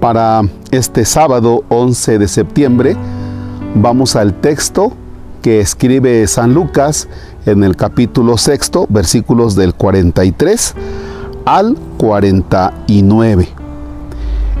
Para este sábado 11 de septiembre vamos al texto que escribe San Lucas en el capítulo sexto, versículos del 43 al 49.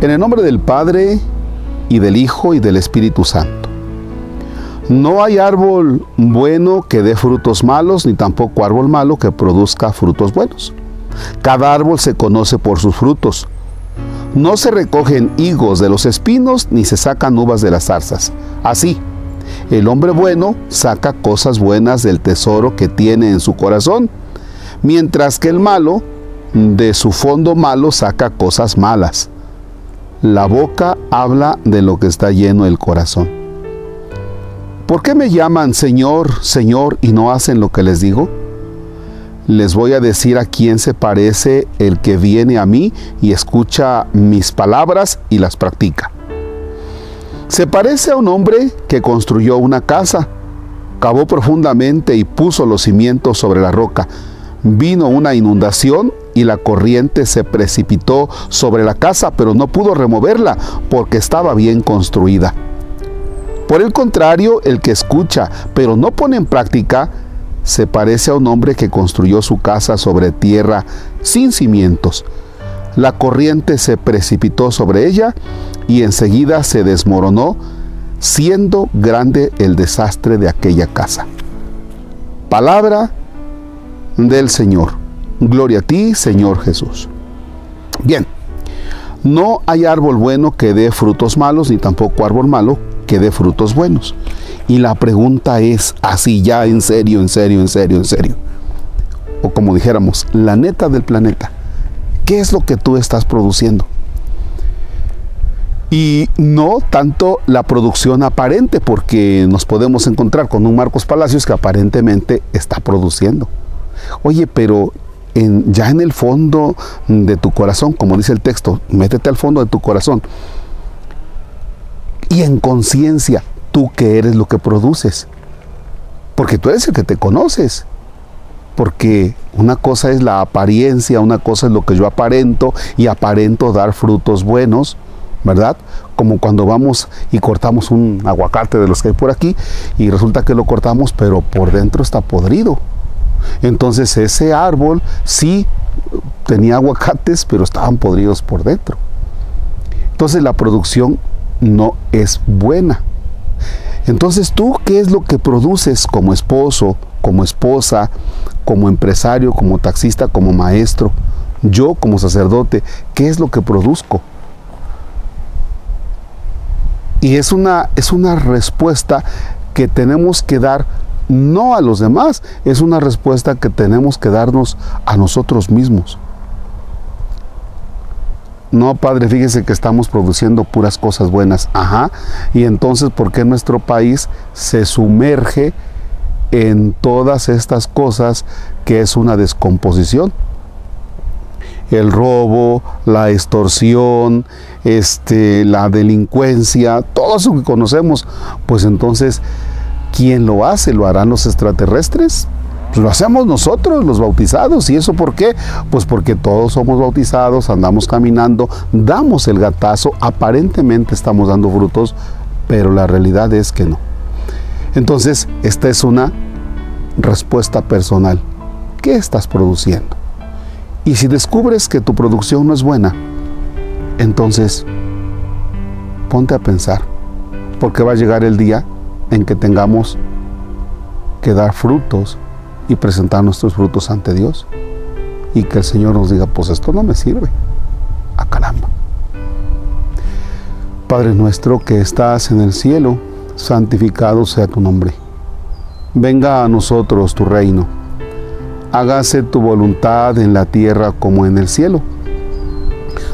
En el nombre del Padre y del Hijo y del Espíritu Santo. No hay árbol bueno que dé frutos malos, ni tampoco árbol malo que produzca frutos buenos. Cada árbol se conoce por sus frutos. No se recogen higos de los espinos, ni se sacan uvas de las zarzas. Así, el hombre bueno saca cosas buenas del tesoro que tiene en su corazón, mientras que el malo de su fondo malo saca cosas malas. La boca habla de lo que está lleno el corazón. ¿Por qué me llaman Señor, Señor y no hacen lo que les digo? Les voy a decir a quién se parece el que viene a mí y escucha mis palabras y las practica. Se parece a un hombre que construyó una casa, cavó profundamente y puso los cimientos sobre la roca. Vino una inundación y la corriente se precipitó sobre la casa, pero no pudo removerla porque estaba bien construida. Por el contrario, el que escucha, pero no pone en práctica, se parece a un hombre que construyó su casa sobre tierra sin cimientos. La corriente se precipitó sobre ella y enseguida se desmoronó, siendo grande el desastre de aquella casa. Palabra del Señor. Gloria a ti, Señor Jesús. Bien, no hay árbol bueno que dé frutos malos, ni tampoco árbol malo que dé frutos buenos. Y la pregunta es así ya en serio, en serio, en serio, en serio. O como dijéramos, la neta del planeta. ¿Qué es lo que tú estás produciendo? Y no tanto la producción aparente, porque nos podemos encontrar con un Marcos Palacios que aparentemente está produciendo. Oye, pero ya en el fondo de tu corazón, como dice el texto, métete al fondo de tu corazón. Y en conciencia, tú que eres lo que produces. Porque tú eres el que te conoces. Porque una cosa es la apariencia, una cosa es lo que yo aparento y aparento dar frutos buenos, ¿verdad? Como cuando vamos y cortamos un aguacate de los que hay por aquí y resulta que lo cortamos, pero por dentro está podrido. Entonces ese árbol sí tenía aguacates, pero estaban podridos por dentro. Entonces la producción no es buena. Entonces tú, ¿qué es lo que produces como esposo, como esposa, como empresario, como taxista, como maestro? Yo como sacerdote, ¿qué es lo que produzco? Y es una, es una respuesta que tenemos que dar no a los demás, es una respuesta que tenemos que darnos a nosotros mismos. No, padre, fíjese que estamos produciendo puras cosas buenas. Ajá. Y entonces, ¿por qué nuestro país se sumerge en todas estas cosas que es una descomposición? El robo, la extorsión, este, la delincuencia, todo eso que conocemos, pues entonces ¿Quién lo hace? ¿Lo harán los extraterrestres? Pues lo hacemos nosotros, los bautizados. ¿Y eso por qué? Pues porque todos somos bautizados, andamos caminando, damos el gatazo, aparentemente estamos dando frutos, pero la realidad es que no. Entonces, esta es una respuesta personal. ¿Qué estás produciendo? Y si descubres que tu producción no es buena, entonces ponte a pensar, porque va a llegar el día en que tengamos que dar frutos y presentar nuestros frutos ante Dios. Y que el Señor nos diga, pues esto no me sirve. A caramba. Padre nuestro que estás en el cielo, santificado sea tu nombre. Venga a nosotros tu reino. Hágase tu voluntad en la tierra como en el cielo.